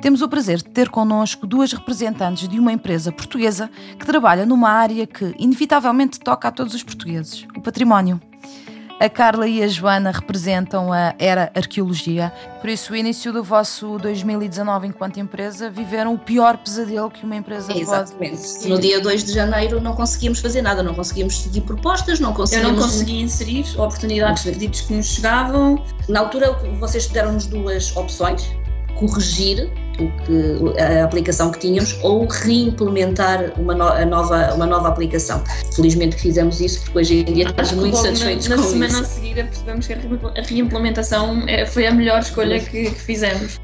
temos o prazer de ter connosco duas representantes de uma empresa portuguesa que trabalha numa área que inevitavelmente toca a todos os portugueses: o património. A Carla e a Joana representam a Era Arqueologia, por isso o início do vosso 2019 enquanto empresa viveram o pior pesadelo que uma empresa Exatamente. pode... No dia 2 de janeiro não conseguimos fazer nada, não conseguimos seguir propostas, não conseguimos... Eu não consegui inserir oportunidades de pedidos que nos chegavam. Na altura vocês deram-nos duas opções, corrigir o que, a aplicação que tínhamos ou reimplementar uma, no, nova, uma nova aplicação. Felizmente que fizemos isso porque hoje em dia estamos muito satisfeitos na, com isso. Na semana a seguir percebemos que a reimplementação é, foi a melhor escolha que, que fizemos.